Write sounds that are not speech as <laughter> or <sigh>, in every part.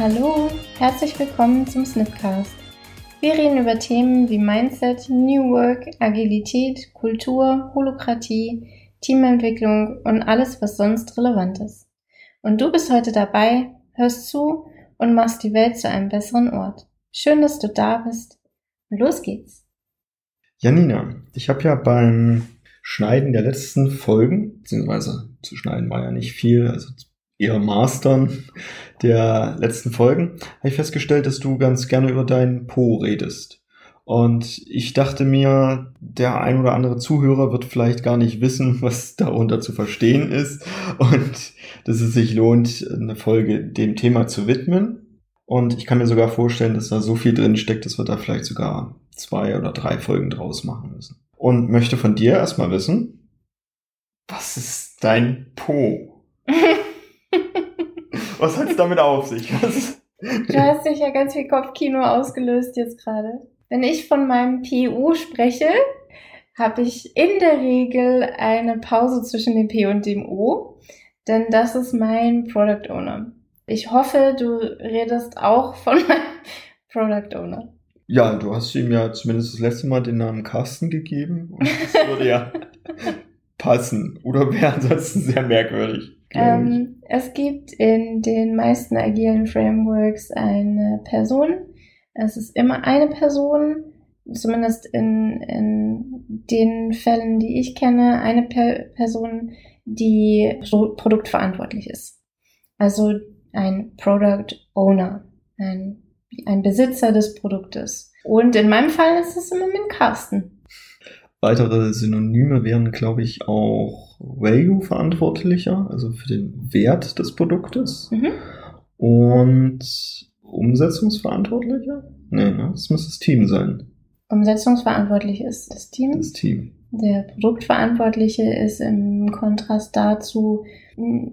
Hallo, herzlich willkommen zum Snipcast. Wir reden über Themen wie Mindset, New Work, Agilität, Kultur, Holokratie, Teamentwicklung und alles, was sonst relevant ist. Und du bist heute dabei, hörst zu und machst die Welt zu einem besseren Ort. Schön, dass du da bist. los geht's. Janina, ich habe ja beim Schneiden der letzten Folgen, beziehungsweise zu schneiden war ja nicht viel, also eher Mastern der letzten Folgen, habe ich festgestellt, dass du ganz gerne über deinen Po redest. Und ich dachte mir, der ein oder andere Zuhörer wird vielleicht gar nicht wissen, <laughs> was darunter zu verstehen ist und dass es sich lohnt, eine Folge dem Thema zu widmen. Und ich kann mir sogar vorstellen, dass da so viel drin steckt, dass wir da vielleicht sogar zwei oder drei Folgen draus machen müssen. Und möchte von dir erstmal wissen, was ist dein Po? <laughs> Was hat es damit auf sich? Was? Du hast sicher ganz viel Kopfkino ausgelöst jetzt gerade. Wenn ich von meinem PU spreche, habe ich in der Regel eine Pause zwischen dem P und dem O, denn das ist mein Product Owner. Ich hoffe, du redest auch von <laughs> meinem Product Owner. Ja, du hast ihm ja zumindest das letzte Mal den Namen Carsten gegeben. Und das würde ja <laughs> passen. Oder wäre ansonsten sehr merkwürdig. Ähm, es gibt in den meisten agilen Frameworks eine Person. Es ist immer eine Person, zumindest in, in den Fällen, die ich kenne, eine per Person, die Pro produktverantwortlich ist. Also ein Product Owner, ein, ein Besitzer des Produktes. Und in meinem Fall ist es im Moment Carsten. Weitere Synonyme wären, glaube ich, auch Value-Verantwortlicher, also für den Wert des Produktes. Mhm. Und Umsetzungsverantwortlicher? Nee, ne? das muss das Team sein. Umsetzungsverantwortlich ist das Team. Das Team. Der Produktverantwortliche ist im Kontrast dazu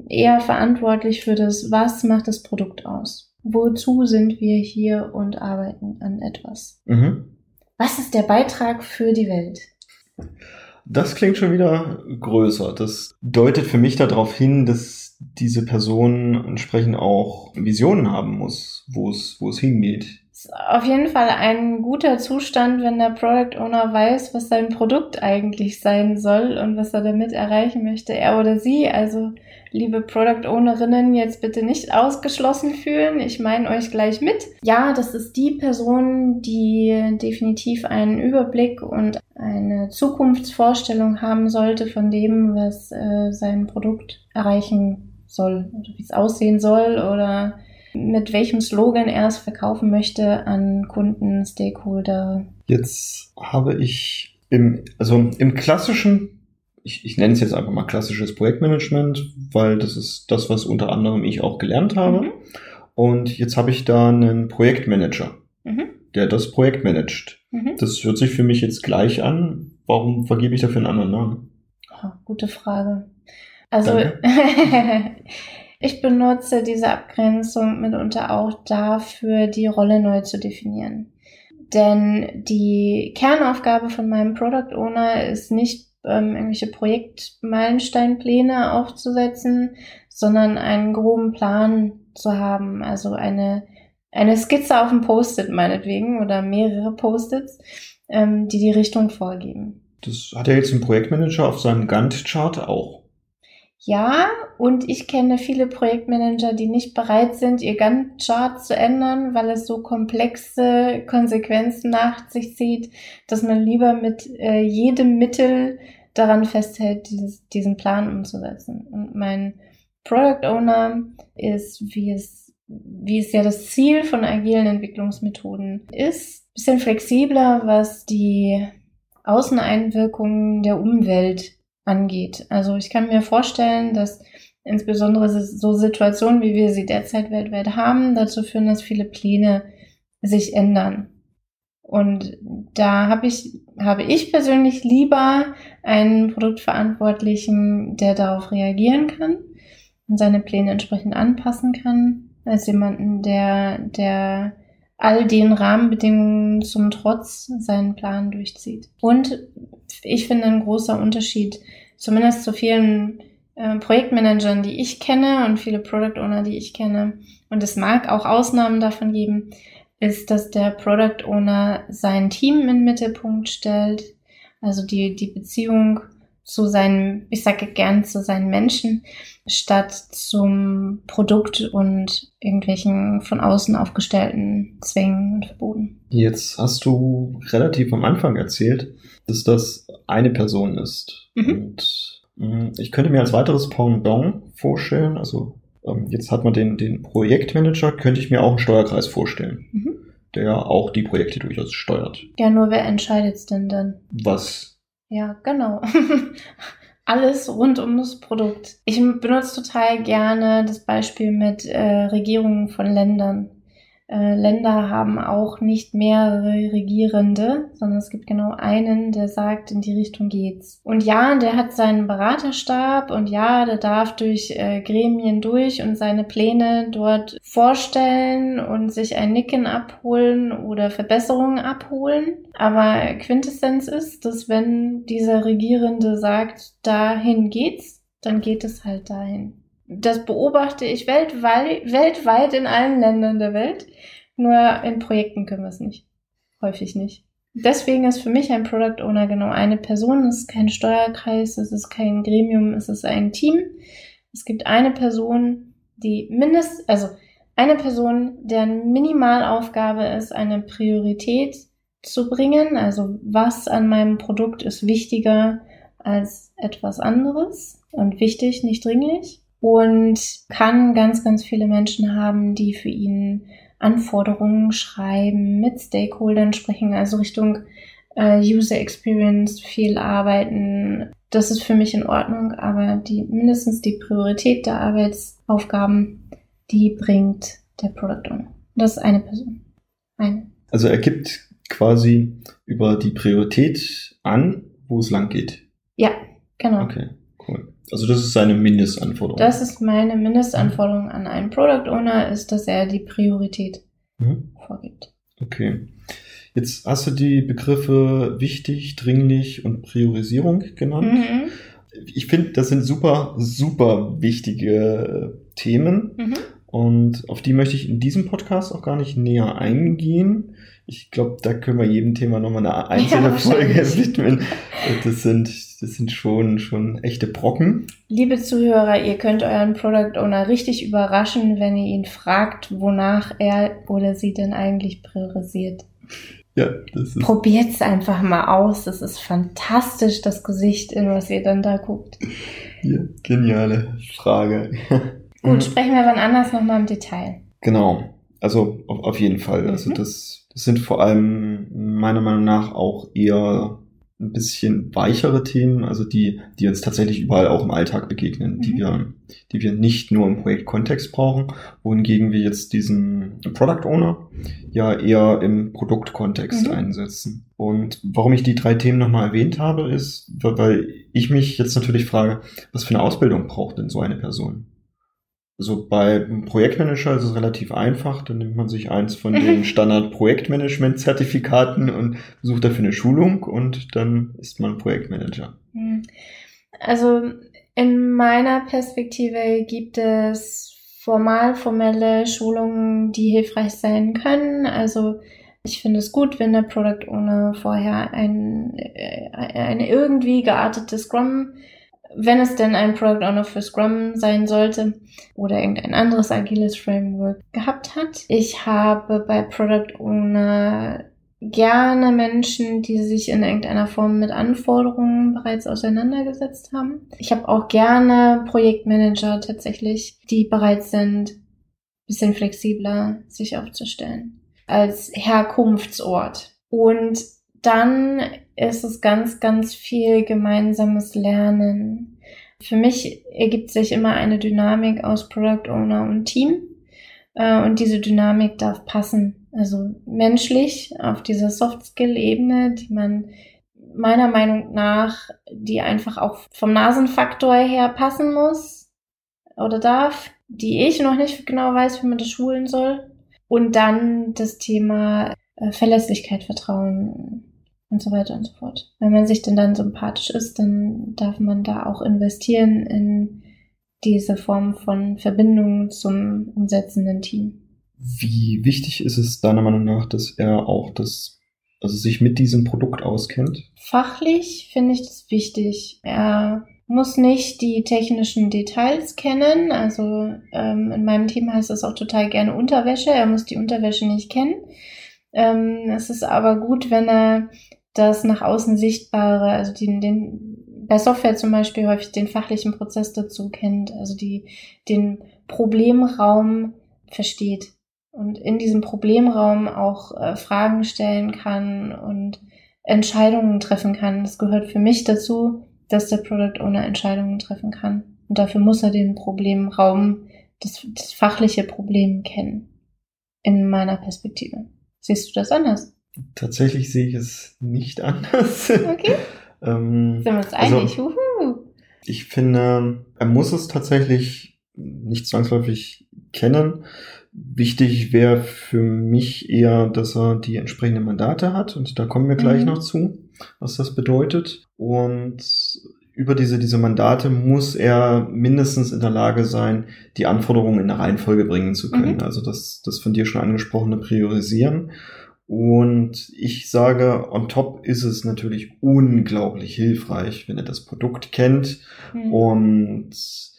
eher verantwortlich für das, was macht das Produkt aus? Wozu sind wir hier und arbeiten an etwas? Mhm. Was ist der Beitrag für die Welt? Das klingt schon wieder größer. Das deutet für mich darauf hin, dass diese Person entsprechend auch Visionen haben muss, wo es, wo es hingeht auf jeden Fall ein guter Zustand, wenn der Product Owner weiß, was sein Produkt eigentlich sein soll und was er damit erreichen möchte, er oder sie. Also, liebe Product Ownerinnen, jetzt bitte nicht ausgeschlossen fühlen. Ich meine euch gleich mit. Ja, das ist die Person, die definitiv einen Überblick und eine Zukunftsvorstellung haben sollte von dem, was äh, sein Produkt erreichen soll oder wie es aussehen soll oder mit welchem Slogan er es verkaufen möchte an Kunden, Stakeholder. Jetzt habe ich im, also im klassischen, ich, ich nenne es jetzt einfach mal klassisches Projektmanagement, weil das ist das, was unter anderem ich auch gelernt habe. Mhm. Und jetzt habe ich da einen Projektmanager, mhm. der das Projekt managt. Mhm. Das hört sich für mich jetzt gleich an. Warum vergebe ich dafür einen anderen Namen? Oh, gute Frage. Also <laughs> Ich benutze diese Abgrenzung mitunter auch dafür, die Rolle neu zu definieren. Denn die Kernaufgabe von meinem Product Owner ist nicht, ähm, irgendwelche Projektmeilensteinpläne aufzusetzen, sondern einen groben Plan zu haben. Also eine, eine Skizze auf dem Post-it meinetwegen oder mehrere Post-its, ähm, die die Richtung vorgeben. Das hat er jetzt im Projektmanager auf seinem Gantt-Chart auch. Ja, und ich kenne viele Projektmanager, die nicht bereit sind, ihr Gantt-Chart zu ändern, weil es so komplexe Konsequenzen nach sich zieht, dass man lieber mit äh, jedem Mittel daran festhält, dieses, diesen Plan umzusetzen. Und mein Product Owner ist, wie es, wie es ja das Ziel von agilen Entwicklungsmethoden ist, bisschen flexibler, was die Außeneinwirkungen der Umwelt angeht. Also ich kann mir vorstellen, dass insbesondere so Situationen, wie wir sie derzeit weltweit haben, dazu führen, dass viele Pläne sich ändern. Und da habe ich, habe ich persönlich lieber einen Produktverantwortlichen, der darauf reagieren kann und seine Pläne entsprechend anpassen kann, als jemanden, der, der all den Rahmenbedingungen zum Trotz seinen Plan durchzieht. Und ich finde ein großer Unterschied, zumindest zu vielen äh, Projektmanagern, die ich kenne und viele Product Owner, die ich kenne, und es mag auch Ausnahmen davon geben, ist, dass der Product Owner sein Team in den Mittelpunkt stellt, also die, die Beziehung zu seinen, ich sage gern zu seinen Menschen, statt zum Produkt und irgendwelchen von außen aufgestellten Zwängen und Verboten. Jetzt hast du relativ am Anfang erzählt, dass das eine Person ist. Mhm. Und mh, ich könnte mir als weiteres Pendant vorstellen, also ähm, jetzt hat man den, den Projektmanager, könnte ich mir auch einen Steuerkreis vorstellen. Mhm. Der auch die Projekte durchaus steuert. Ja, nur wer entscheidet es denn dann? Was ja, genau. <laughs> Alles rund um das Produkt. Ich benutze total gerne das Beispiel mit äh, Regierungen von Ländern äh, Länder haben auch nicht mehrere Regierende, sondern es gibt genau einen, der sagt, in die Richtung geht's. Und ja, der hat seinen Beraterstab und ja, der darf durch äh, Gremien durch und seine Pläne dort vorstellen und sich ein Nicken abholen oder Verbesserungen abholen. Aber Quintessenz ist, dass wenn dieser Regierende sagt, dahin geht's, dann geht es halt dahin das beobachte ich weltweit, weltweit in allen Ländern der Welt. Nur in Projekten können wir es nicht. Häufig nicht. Deswegen ist für mich ein Product Owner genau eine Person. Es ist kein Steuerkreis, es ist kein Gremium, es ist ein Team. Es gibt eine Person, die mindest, also eine Person, deren Minimalaufgabe ist, eine Priorität zu bringen. Also was an meinem Produkt ist wichtiger als etwas anderes und wichtig, nicht dringlich und kann ganz, ganz viele Menschen haben, die für ihn Anforderungen schreiben, mit Stakeholdern sprechen, also Richtung äh, User Experience viel arbeiten. Das ist für mich in Ordnung, aber die mindestens die Priorität der Arbeitsaufgaben, die bringt der Product Owner. Das ist eine Person. Eine. Also er gibt quasi über die Priorität an, wo es lang geht. Ja, genau. Okay, cool. Also das ist seine Mindestanforderung. Das ist meine Mindestanforderung an einen Product Owner, ist, dass er die Priorität mhm. vorgibt. Okay. Jetzt hast du die Begriffe wichtig, dringlich und Priorisierung genannt. Mhm. Ich finde, das sind super, super wichtige Themen. Mhm. Und auf die möchte ich in diesem Podcast auch gar nicht näher eingehen. Ich glaube, da können wir jedem Thema nochmal eine einzelne ja, Folge widmen. Das sind, das sind schon, schon echte Brocken. Liebe Zuhörer, ihr könnt euren Product Owner richtig überraschen, wenn ihr ihn fragt, wonach er oder sie denn eigentlich priorisiert. Ja, das ist. Probiert's einfach mal aus. Das ist fantastisch, das Gesicht, in was ihr dann da guckt. Ja, geniale Frage. Gut, mhm. sprechen wir wann anders nochmal im Detail. Genau. Also auf, auf jeden Fall. Also mhm. Das, das sind vor allem meiner Meinung nach auch eher ein bisschen weichere Themen, also die, die uns tatsächlich überall auch im Alltag begegnen, mhm. die wir, die wir nicht nur im Projektkontext brauchen, wohingegen wir jetzt diesen Product Owner ja eher im Produktkontext mhm. einsetzen. Und warum ich die drei Themen nochmal erwähnt habe, ist, weil ich mich jetzt natürlich frage, was für eine Ausbildung braucht denn so eine Person? Also bei Projektmanager ist es relativ einfach. Dann nimmt man sich eins von <laughs> den Standard-Projektmanagement-Zertifikaten und sucht dafür eine Schulung und dann ist man Projektmanager. Hm. Also in meiner Perspektive gibt es formal formelle Schulungen, die hilfreich sein können. Also ich finde es gut, wenn der Product Owner vorher ein, äh, eine irgendwie geartete Scrum wenn es denn ein Product Owner für Scrum sein sollte oder irgendein anderes agiles Framework gehabt hat. Ich habe bei Product Owner gerne Menschen, die sich in irgendeiner Form mit Anforderungen bereits auseinandergesetzt haben. Ich habe auch gerne Projektmanager tatsächlich, die bereit sind, bisschen flexibler sich aufzustellen als Herkunftsort. Und dann ist es ganz, ganz viel gemeinsames Lernen. Für mich ergibt sich immer eine Dynamik aus Product Owner und Team. Äh, und diese Dynamik darf passen. Also menschlich auf dieser Soft-Skill-Ebene, die man meiner Meinung nach, die einfach auch vom Nasenfaktor her passen muss oder darf, die ich noch nicht genau weiß, wie man das schulen soll. Und dann das Thema äh, Verlässlichkeit, Vertrauen, und so weiter und so fort. Wenn man sich denn dann sympathisch ist, dann darf man da auch investieren in diese Form von Verbindung zum umsetzenden Team. Wie wichtig ist es deiner Meinung nach, dass er auch das, also sich mit diesem Produkt auskennt? Fachlich finde ich das wichtig. Er muss nicht die technischen Details kennen. Also ähm, in meinem Team heißt das auch total gerne Unterwäsche. Er muss die Unterwäsche nicht kennen. Ähm, es ist aber gut, wenn er das nach außen sichtbare, also den, den bei Software zum Beispiel häufig den fachlichen Prozess dazu kennt, also die den Problemraum versteht und in diesem Problemraum auch äh, Fragen stellen kann und Entscheidungen treffen kann. Das gehört für mich dazu, dass der Product Owner Entscheidungen treffen kann. Und dafür muss er den Problemraum, das, das fachliche Problem kennen. In meiner Perspektive. Siehst du das anders? Tatsächlich sehe ich es nicht <laughs> anders. Okay. ähm, Sind wir uns einig? Also, ich finde, er muss es tatsächlich nicht zwangsläufig kennen. Wichtig wäre für mich eher, dass er die entsprechenden Mandate hat und da kommen wir gleich mhm. noch zu, was das bedeutet. Und über diese, diese Mandate muss er mindestens in der Lage sein, die Anforderungen in eine Reihenfolge bringen zu können. Mhm. Also das, das von dir schon angesprochene Priorisieren. Und ich sage, on top ist es natürlich unglaublich hilfreich, wenn er das Produkt kennt mhm. und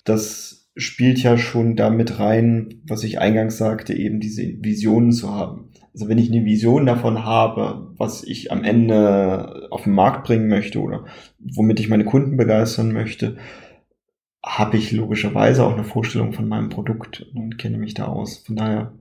das spielt ja schon damit rein, was ich eingangs sagte, eben diese Visionen zu haben. Also wenn ich eine Vision davon habe, was ich am Ende auf den Markt bringen möchte oder womit ich meine Kunden begeistern möchte, habe ich logischerweise auch eine Vorstellung von meinem Produkt und kenne mich da aus. Von daher,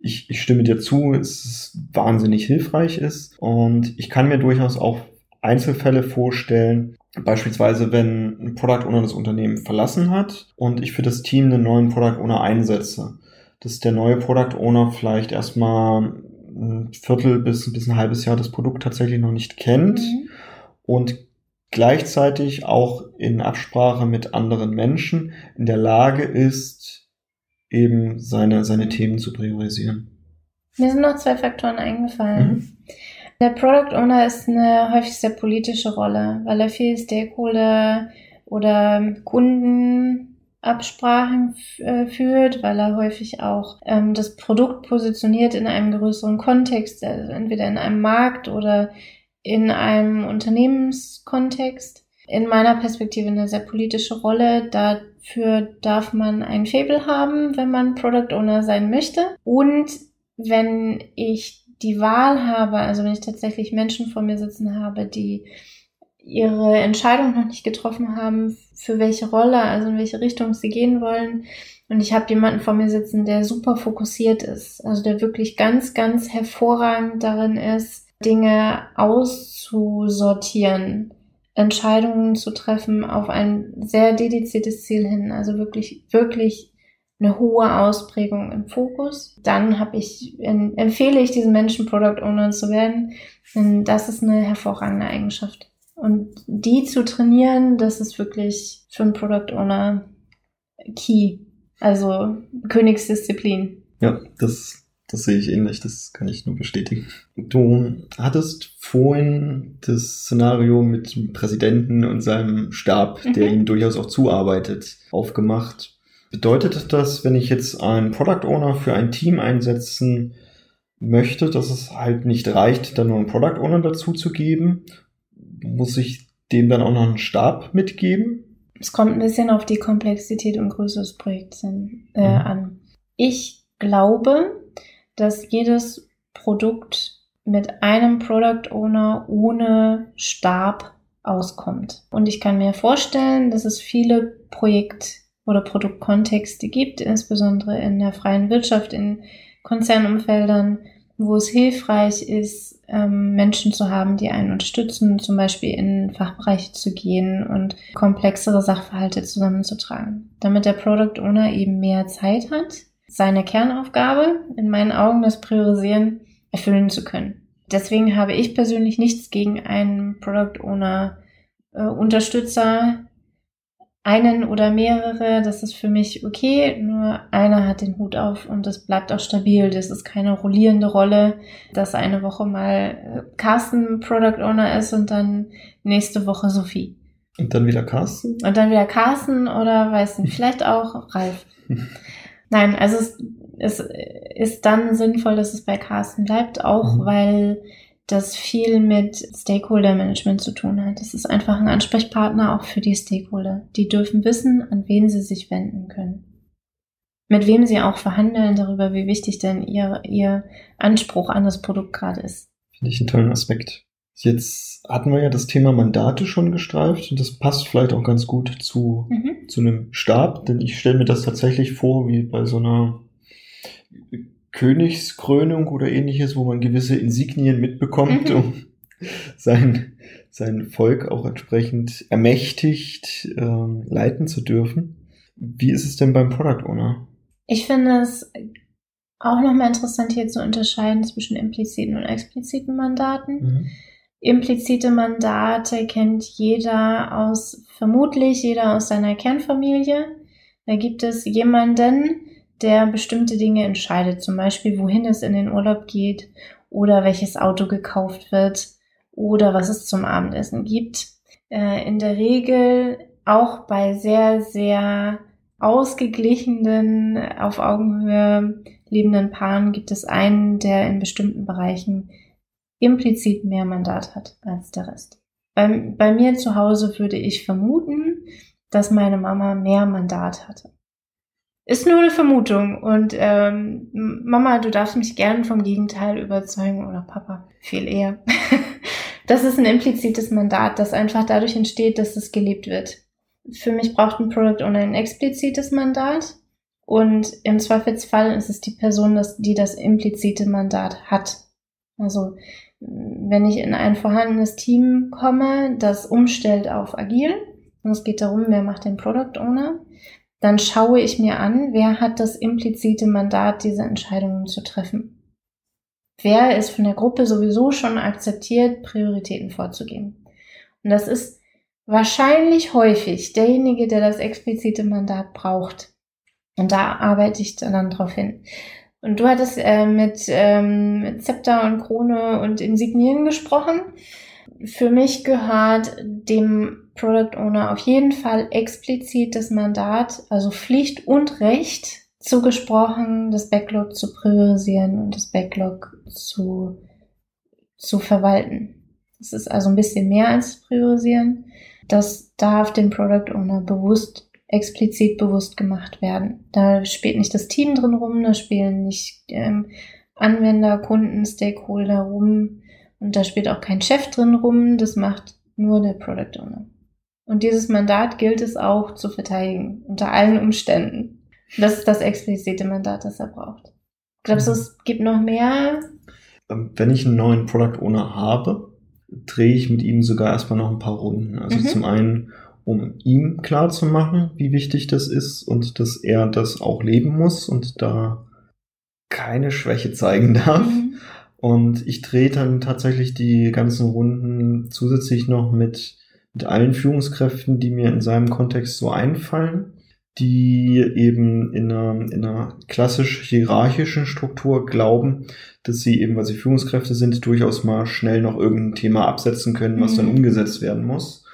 ich, ich stimme dir zu, es wahnsinnig hilfreich ist und ich kann mir durchaus auch Einzelfälle vorstellen, Beispielsweise, wenn ein Product Owner das Unternehmen verlassen hat und ich für das Team einen neuen Product Owner einsetze, dass der neue Product Owner vielleicht erstmal ein Viertel bis, bis ein halbes Jahr das Produkt tatsächlich noch nicht kennt mhm. und gleichzeitig auch in Absprache mit anderen Menschen in der Lage ist, eben seine, seine Themen zu priorisieren. Mir sind noch zwei Faktoren eingefallen. Mhm. Der Product Owner ist eine häufig sehr politische Rolle, weil er viel Stakeholder oder Kundenabsprachen äh, führt, weil er häufig auch ähm, das Produkt positioniert in einem größeren Kontext, also entweder in einem Markt oder in einem Unternehmenskontext. In meiner Perspektive eine sehr politische Rolle. Dafür darf man ein Fable haben, wenn man Product Owner sein möchte. Und wenn ich die Wahl habe, also wenn ich tatsächlich Menschen vor mir sitzen habe, die ihre Entscheidung noch nicht getroffen haben, für welche Rolle, also in welche Richtung sie gehen wollen. Und ich habe jemanden vor mir sitzen, der super fokussiert ist, also der wirklich ganz, ganz hervorragend darin ist, Dinge auszusortieren, Entscheidungen zu treffen auf ein sehr dediziertes Ziel hin, also wirklich, wirklich eine hohe Ausprägung im Fokus. Dann habe ich, empfehle ich diesen Menschen Product Owner zu werden, denn das ist eine hervorragende Eigenschaft. Und die zu trainieren, das ist wirklich für einen Product Owner key. Also Königsdisziplin. Ja, das, das sehe ich ähnlich, das kann ich nur bestätigen. Du hattest vorhin das Szenario mit dem Präsidenten und seinem Stab, der mhm. ihm durchaus auch zuarbeitet, aufgemacht. Bedeutet das, wenn ich jetzt einen Product Owner für ein Team einsetzen möchte, dass es halt nicht reicht, dann nur einen Product Owner dazu zu geben? Muss ich dem dann auch noch einen Stab mitgeben? Es kommt ein bisschen auf die Komplexität und Größe des Projekts äh, mhm. an. Ich glaube, dass jedes Produkt mit einem Product Owner ohne Stab auskommt. Und ich kann mir vorstellen, dass es viele Projekt oder Produktkontexte gibt, insbesondere in der freien Wirtschaft, in Konzernumfeldern, wo es hilfreich ist, ähm, Menschen zu haben, die einen unterstützen, zum Beispiel in Fachbereiche zu gehen und komplexere Sachverhalte zusammenzutragen. Damit der Product Owner eben mehr Zeit hat, seine Kernaufgabe, in meinen Augen das Priorisieren, erfüllen zu können. Deswegen habe ich persönlich nichts gegen einen Product Owner äh, Unterstützer, einen oder mehrere, das ist für mich okay. Nur einer hat den Hut auf und das bleibt auch stabil. Das ist keine rollierende Rolle, dass eine Woche mal äh, Carsten Product Owner ist und dann nächste Woche Sophie. Und dann wieder Carsten? Und dann wieder Carsten oder weiß nicht, vielleicht auch Ralf. <laughs> Nein, also es, es ist dann sinnvoll, dass es bei Carsten bleibt, auch mhm. weil das viel mit Stakeholder Management zu tun hat. Das ist einfach ein Ansprechpartner auch für die Stakeholder. Die dürfen wissen, an wen sie sich wenden können. Mit wem sie auch verhandeln darüber, wie wichtig denn ihr, ihr Anspruch an das Produkt gerade ist. Finde ich einen tollen Aspekt. Jetzt hatten wir ja das Thema Mandate schon gestreift und das passt vielleicht auch ganz gut zu, mhm. zu einem Stab, denn ich stelle mir das tatsächlich vor wie bei so einer Königskrönung oder ähnliches, wo man gewisse Insignien mitbekommt, mhm. um sein, sein Volk auch entsprechend ermächtigt äh, leiten zu dürfen. Wie ist es denn beim Product Owner? Ich finde es auch nochmal interessant hier zu unterscheiden zwischen impliziten und expliziten Mandaten. Mhm. Implizite Mandate kennt jeder aus, vermutlich jeder aus seiner Kernfamilie. Da gibt es jemanden, der bestimmte Dinge entscheidet, zum Beispiel wohin es in den Urlaub geht oder welches Auto gekauft wird oder was es zum Abendessen gibt. Äh, in der Regel auch bei sehr, sehr ausgeglichenen, auf Augenhöhe lebenden Paaren gibt es einen, der in bestimmten Bereichen implizit mehr Mandat hat als der Rest. Bei, bei mir zu Hause würde ich vermuten, dass meine Mama mehr Mandat hatte. Ist nur eine Vermutung. Und ähm, Mama, du darfst mich gern vom Gegenteil überzeugen oder Papa, viel eher. <laughs> das ist ein implizites Mandat, das einfach dadurch entsteht, dass es gelebt wird. Für mich braucht ein Product Owner ein explizites Mandat. Und im Zweifelsfall ist es die Person, die das implizite Mandat hat. Also wenn ich in ein vorhandenes Team komme, das umstellt auf agil, und es geht darum, wer macht den Product Owner, dann schaue ich mir an, wer hat das implizite Mandat, diese Entscheidungen zu treffen. Wer ist von der Gruppe sowieso schon akzeptiert, Prioritäten vorzugeben. Und das ist wahrscheinlich häufig derjenige, der das explizite Mandat braucht. Und da arbeite ich dann drauf hin. Und du hattest äh, mit, ähm, mit Zepter und Krone und Insignien gesprochen. Für mich gehört dem Product Owner auf jeden Fall explizit das Mandat, also Pflicht und Recht zugesprochen, das Backlog zu priorisieren und das Backlog zu, zu verwalten. Das ist also ein bisschen mehr als priorisieren. Das darf dem Product Owner bewusst, explizit bewusst gemacht werden. Da spielt nicht das Team drin rum, da spielen nicht ähm, Anwender, Kunden, Stakeholder rum und da spielt auch kein Chef drin rum. Das macht nur der Product Owner. Und dieses Mandat gilt es auch zu verteidigen, unter allen Umständen. Das ist das explizite Mandat, das er braucht. Glaubst du, mhm. es gibt noch mehr? Ähm, wenn ich einen neuen Product Owner habe, drehe ich mit ihm sogar erstmal noch ein paar Runden. Also mhm. zum einen, um ihm klar zu machen, wie wichtig das ist und dass er das auch leben muss und da keine Schwäche zeigen darf. Mhm. Und ich drehe dann tatsächlich die ganzen Runden zusätzlich noch mit mit allen Führungskräften, die mir in seinem Kontext so einfallen, die eben in einer, in einer klassisch hierarchischen Struktur glauben, dass sie eben, weil sie Führungskräfte sind, durchaus mal schnell noch irgendein Thema absetzen können, was mhm. dann umgesetzt werden muss.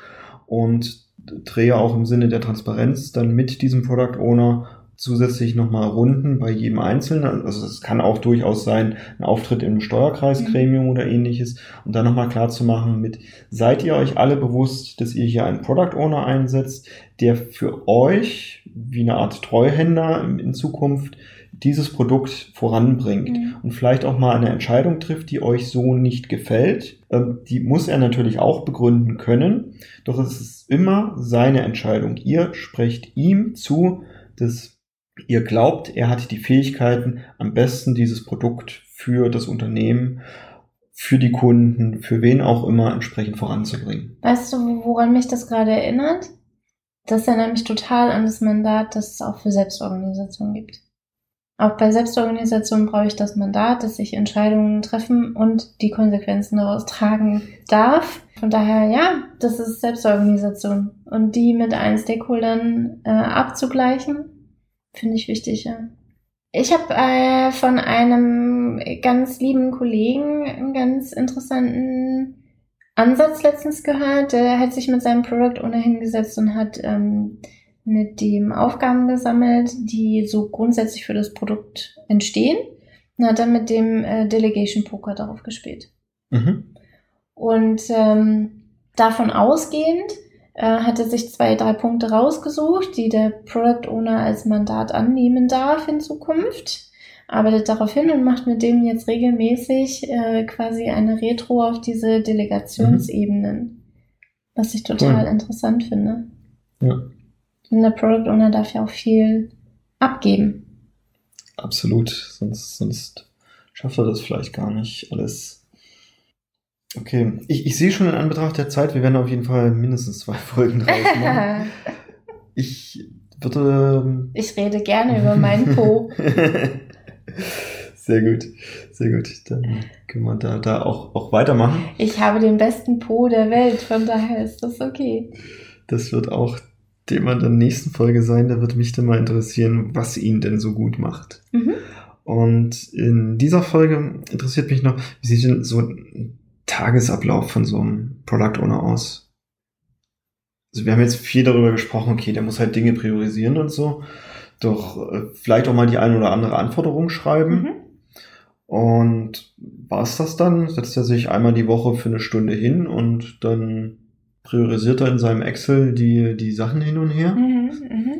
Und drehe auch im Sinne der Transparenz dann mit diesem Product Owner zusätzlich nochmal Runden bei jedem Einzelnen. Also es kann auch durchaus sein, ein Auftritt im Steuerkreisgremium mhm. oder ähnliches. Und dann nochmal klar zu machen mit, seid ihr euch alle bewusst, dass ihr hier einen Product Owner einsetzt, der für euch wie eine Art Treuhänder in Zukunft dieses Produkt voranbringt mhm. und vielleicht auch mal eine Entscheidung trifft, die euch so nicht gefällt. Ähm, die muss er natürlich auch begründen können, doch es ist immer seine Entscheidung. Ihr sprecht ihm zu, dass ihr glaubt, er hat die Fähigkeiten, am besten dieses Produkt für das Unternehmen, für die Kunden, für wen auch immer entsprechend voranzubringen. Weißt du, woran mich das gerade erinnert? Das erinnert mich total an das Mandat, das es auch für Selbstorganisation gibt. Auch bei Selbstorganisation brauche ich das Mandat, dass ich Entscheidungen treffen und die Konsequenzen daraus tragen darf. Von daher, ja, das ist Selbstorganisation. Und die mit allen Stakeholdern äh, abzugleichen, Finde ich wichtig, ja. Ich habe äh, von einem ganz lieben Kollegen einen ganz interessanten Ansatz letztens gehört, der hat sich mit seinem Product Owner hingesetzt und hat ähm, mit dem Aufgaben gesammelt, die so grundsätzlich für das Produkt entstehen. Und hat dann mit dem äh, Delegation Poker darauf gespielt. Mhm. Und ähm, davon ausgehend äh, hat er sich zwei, drei Punkte rausgesucht, die der Product Owner als Mandat annehmen darf in Zukunft arbeitet darauf hin und macht mit dem jetzt regelmäßig äh, quasi eine Retro auf diese Delegationsebenen, mhm. was ich total cool. interessant finde. Ja. Und der Product Owner darf ja auch viel abgeben. Absolut, sonst, sonst schafft er das vielleicht gar nicht alles. Okay, ich, ich sehe schon in Anbetracht der Zeit, wir werden auf jeden Fall mindestens zwei <laughs> Folgen draus machen. <laughs> ich würde. Ähm, ich rede gerne über meinen Po. <laughs> Sehr gut, sehr gut. Dann können wir da, da auch, auch weitermachen. Ich habe den besten Po der Welt, von daher ist das okay. Das wird auch Thema der nächsten Folge sein. Da wird mich dann mal interessieren, was ihn denn so gut macht. Mhm. Und in dieser Folge interessiert mich noch, wie sieht denn so ein Tagesablauf von so einem Product Owner aus? Also wir haben jetzt viel darüber gesprochen, okay, der muss halt Dinge priorisieren und so doch äh, vielleicht auch mal die eine oder andere Anforderung schreiben. Mhm. Und war es das dann? Setzt er sich einmal die Woche für eine Stunde hin und dann priorisiert er in seinem Excel die, die Sachen hin und her? Mhm, mh.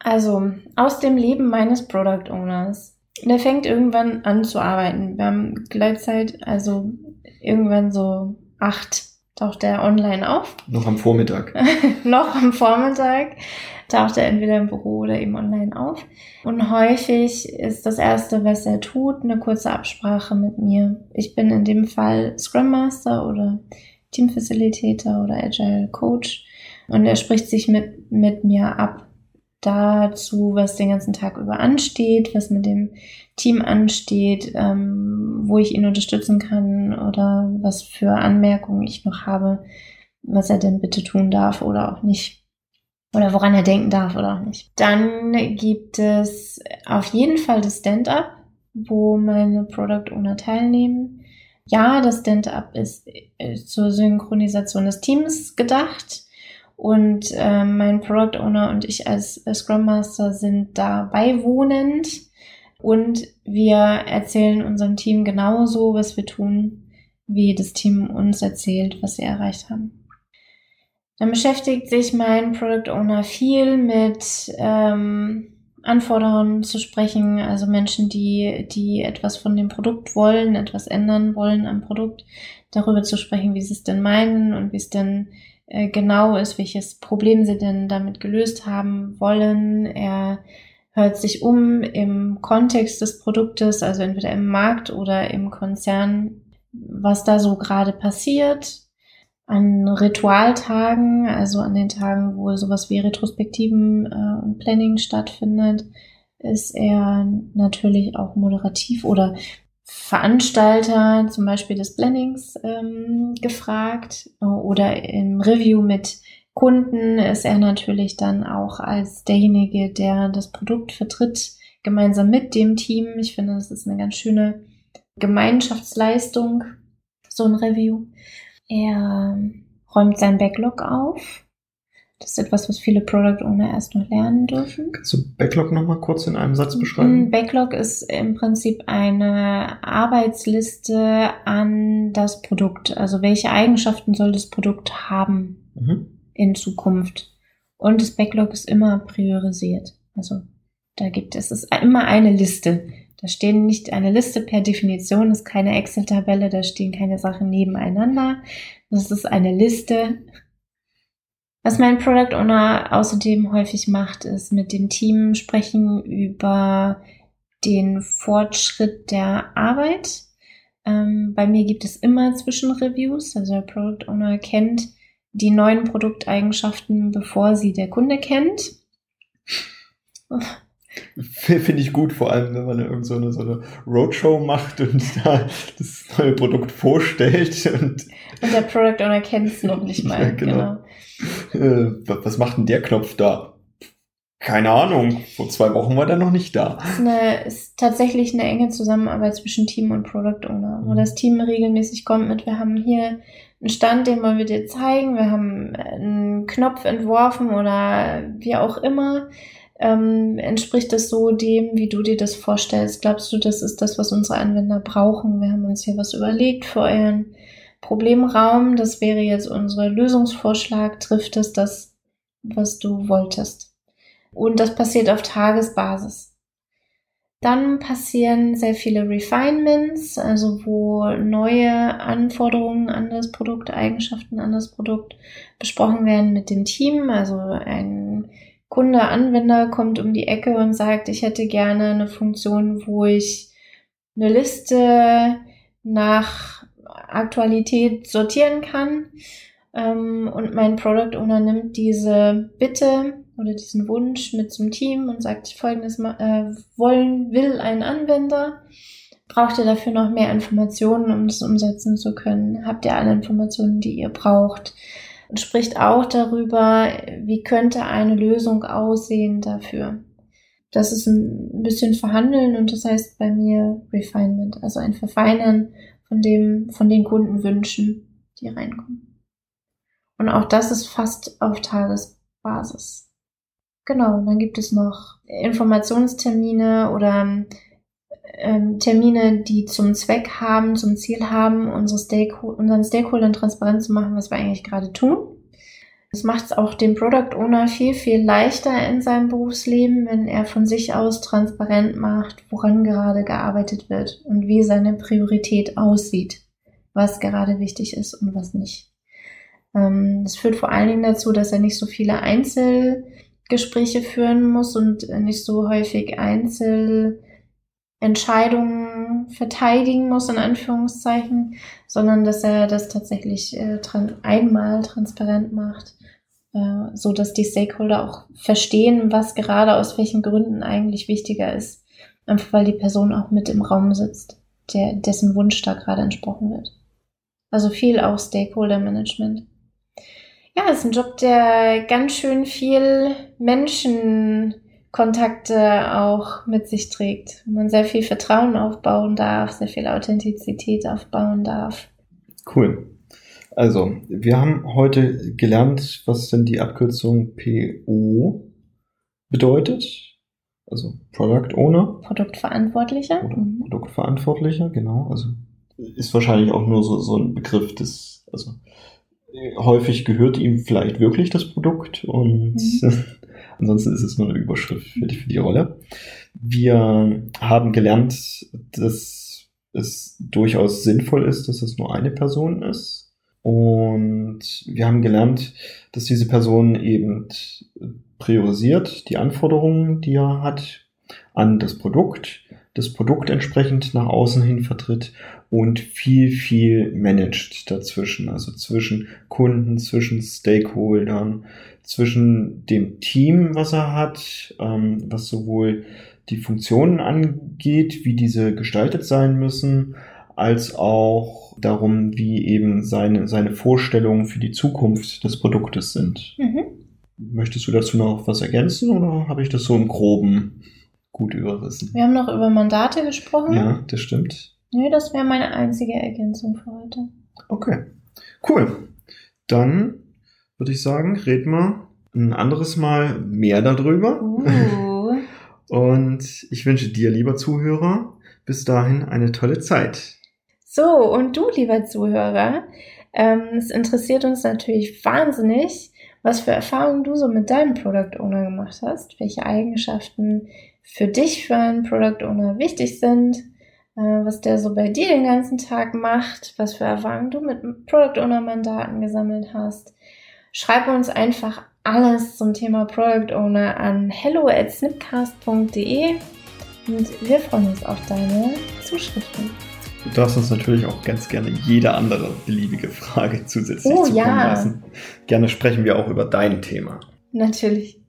Also, aus dem Leben meines Product Owners. Der fängt irgendwann an zu arbeiten. Wir haben Gleitzeit, also irgendwann so acht taucht er online auf. <laughs> Noch am Vormittag. <laughs> Noch am Vormittag taucht er entweder im Büro oder eben online auf. Und häufig ist das Erste, was er tut, eine kurze Absprache mit mir. Ich bin in dem Fall Scrum Master oder Team Facilitator oder Agile Coach. Und er spricht sich mit, mit mir ab dazu, was den ganzen Tag über ansteht, was mit dem Team ansteht, ähm, wo ich ihn unterstützen kann oder was für Anmerkungen ich noch habe, was er denn bitte tun darf oder auch nicht. Oder woran er denken darf oder auch nicht. Dann gibt es auf jeden Fall das Stand-up, wo meine Product Owner teilnehmen. Ja, das Stand-up ist äh, zur Synchronisation des Teams gedacht. Und äh, mein Product Owner und ich als Scrum Master sind da beiwohnend. Und wir erzählen unserem Team genauso, was wir tun, wie das Team uns erzählt, was sie erreicht haben. Dann beschäftigt sich mein Product Owner viel mit ähm, Anforderungen zu sprechen, also Menschen, die, die etwas von dem Produkt wollen, etwas ändern wollen am Produkt, darüber zu sprechen, wie sie es denn meinen und wie es denn äh, genau ist, welches Problem sie denn damit gelöst haben wollen. Er hört sich um im Kontext des Produktes, also entweder im Markt oder im Konzern, was da so gerade passiert an Ritualtagen, also an den Tagen, wo sowas wie Retrospektiven äh, und Planning stattfindet, ist er natürlich auch moderativ oder Veranstalter zum Beispiel des Plannings ähm, gefragt oder im Review mit Kunden ist er natürlich dann auch als derjenige, der das Produkt vertritt, gemeinsam mit dem Team. Ich finde, das ist eine ganz schöne Gemeinschaftsleistung, so ein Review. Er räumt sein Backlog auf. Das ist etwas, was viele Product Owner erst noch lernen dürfen. Kannst du Backlog nochmal kurz in einem Satz beschreiben? Backlog ist im Prinzip eine Arbeitsliste an das Produkt. Also welche Eigenschaften soll das Produkt haben mhm. in Zukunft? Und das Backlog ist immer priorisiert. Also da gibt es, es ist immer eine Liste. Da stehen nicht eine Liste per Definition, ist keine Excel-Tabelle, da stehen keine Sachen nebeneinander. Das ist eine Liste. Was mein Product Owner außerdem häufig macht, ist mit dem Team sprechen über den Fortschritt der Arbeit. Ähm, bei mir gibt es immer Zwischenreviews, also der Product Owner kennt die neuen Produkteigenschaften, bevor sie der Kunde kennt. Finde ich gut, vor allem wenn man irgend so eine, so eine Roadshow macht und <laughs> da das neue Produkt vorstellt. Und, und der Product Owner kennt es noch nicht mal. Ja, genau. genau. Äh, was macht denn der Knopf da? Keine Ahnung. Vor zwei Wochen war der noch nicht da. Es ist, eine, ist tatsächlich eine enge Zusammenarbeit zwischen Team und Product Owner, wo mhm. das Team regelmäßig kommt mit, wir haben hier einen Stand, den wollen wir dir zeigen, wir haben einen Knopf entworfen oder wie auch immer. Ähm, entspricht das so dem, wie du dir das vorstellst? Glaubst du, das ist das, was unsere Anwender brauchen? Wir haben uns hier was überlegt für euren Problemraum. Das wäre jetzt unser Lösungsvorschlag. Trifft es das, was du wolltest? Und das passiert auf Tagesbasis. Dann passieren sehr viele Refinements, also wo neue Anforderungen an das Produkt, Eigenschaften an das Produkt besprochen werden mit dem Team. Also ein Kunde, Anwender kommt um die Ecke und sagt, ich hätte gerne eine Funktion, wo ich eine Liste nach Aktualität sortieren kann. Ähm, und mein Product Owner nimmt diese Bitte oder diesen Wunsch mit zum Team und sagt folgendes, äh, wollen, will ein Anwender, braucht ihr dafür noch mehr Informationen, um das umsetzen zu können? Habt ihr alle Informationen, die ihr braucht? Und spricht auch darüber, wie könnte eine Lösung aussehen dafür. Das ist ein bisschen Verhandeln und das heißt bei mir Refinement, also ein Verfeinern von dem, von den Kundenwünschen, die reinkommen. Und auch das ist fast auf Tagesbasis. Genau, und dann gibt es noch Informationstermine oder ähm, Termine, die zum Zweck haben, zum Ziel haben, unsere Stakeholder, unseren Stakeholdern transparent zu machen, was wir eigentlich gerade tun. Das macht es auch dem Product Owner viel, viel leichter in seinem Berufsleben, wenn er von sich aus transparent macht, woran gerade gearbeitet wird und wie seine Priorität aussieht, was gerade wichtig ist und was nicht. Ähm, das führt vor allen Dingen dazu, dass er nicht so viele Einzel- Gespräche führen muss und nicht so häufig Einzelentscheidungen verteidigen muss, in Anführungszeichen, sondern dass er das tatsächlich äh, tran einmal transparent macht, äh, so dass die Stakeholder auch verstehen, was gerade aus welchen Gründen eigentlich wichtiger ist. Einfach weil die Person auch mit im Raum sitzt, der, dessen Wunsch da gerade entsprochen wird. Also viel auch Stakeholder Management. Ja, ist ein Job, der ganz schön viel Menschenkontakte auch mit sich trägt. Wo man sehr viel Vertrauen aufbauen darf, sehr viel Authentizität aufbauen darf. Cool. Also, wir haben heute gelernt, was denn die Abkürzung PO bedeutet. Also Product Owner. Produktverantwortlicher. Mhm. Produktverantwortlicher, genau. Also ist wahrscheinlich auch nur so, so ein Begriff des, also häufig gehört ihm vielleicht wirklich das Produkt und mhm. <laughs> ansonsten ist es nur eine Überschrift für die, für die Rolle. Wir haben gelernt, dass es durchaus sinnvoll ist, dass es nur eine Person ist. Und wir haben gelernt, dass diese Person eben priorisiert die Anforderungen, die er hat, an das Produkt, das Produkt entsprechend nach außen hin vertritt und viel, viel managt dazwischen, also zwischen Kunden, zwischen Stakeholdern, zwischen dem Team, was er hat, ähm, was sowohl die Funktionen angeht, wie diese gestaltet sein müssen, als auch darum, wie eben seine, seine Vorstellungen für die Zukunft des Produktes sind. Mhm. Möchtest du dazu noch was ergänzen oder habe ich das so im Groben gut überrissen? Wir haben noch über Mandate gesprochen. Ja, das stimmt. Nö, das wäre meine einzige Ergänzung für heute. Okay, cool. Dann würde ich sagen, reden wir ein anderes Mal mehr darüber. Uh. <laughs> Und ich wünsche dir, lieber Zuhörer, bis dahin eine tolle Zeit. So, und du, lieber Zuhörer, ähm, es interessiert uns natürlich wahnsinnig, was für Erfahrungen du so mit deinem Product Owner gemacht hast, welche Eigenschaften für dich für einen Product Owner wichtig sind äh, was der so bei dir den ganzen Tag macht, was für Erfahrungen du mit Product Owner Mandaten gesammelt hast. Schreib uns einfach alles zum Thema Product Owner an hello at snipcast.de und wir freuen uns auf deine Zuschriften. Du darfst uns natürlich auch ganz gerne jede andere beliebige Frage zusätzlich oh, zukommen ja. lassen. Gerne sprechen wir auch über dein Thema. Natürlich.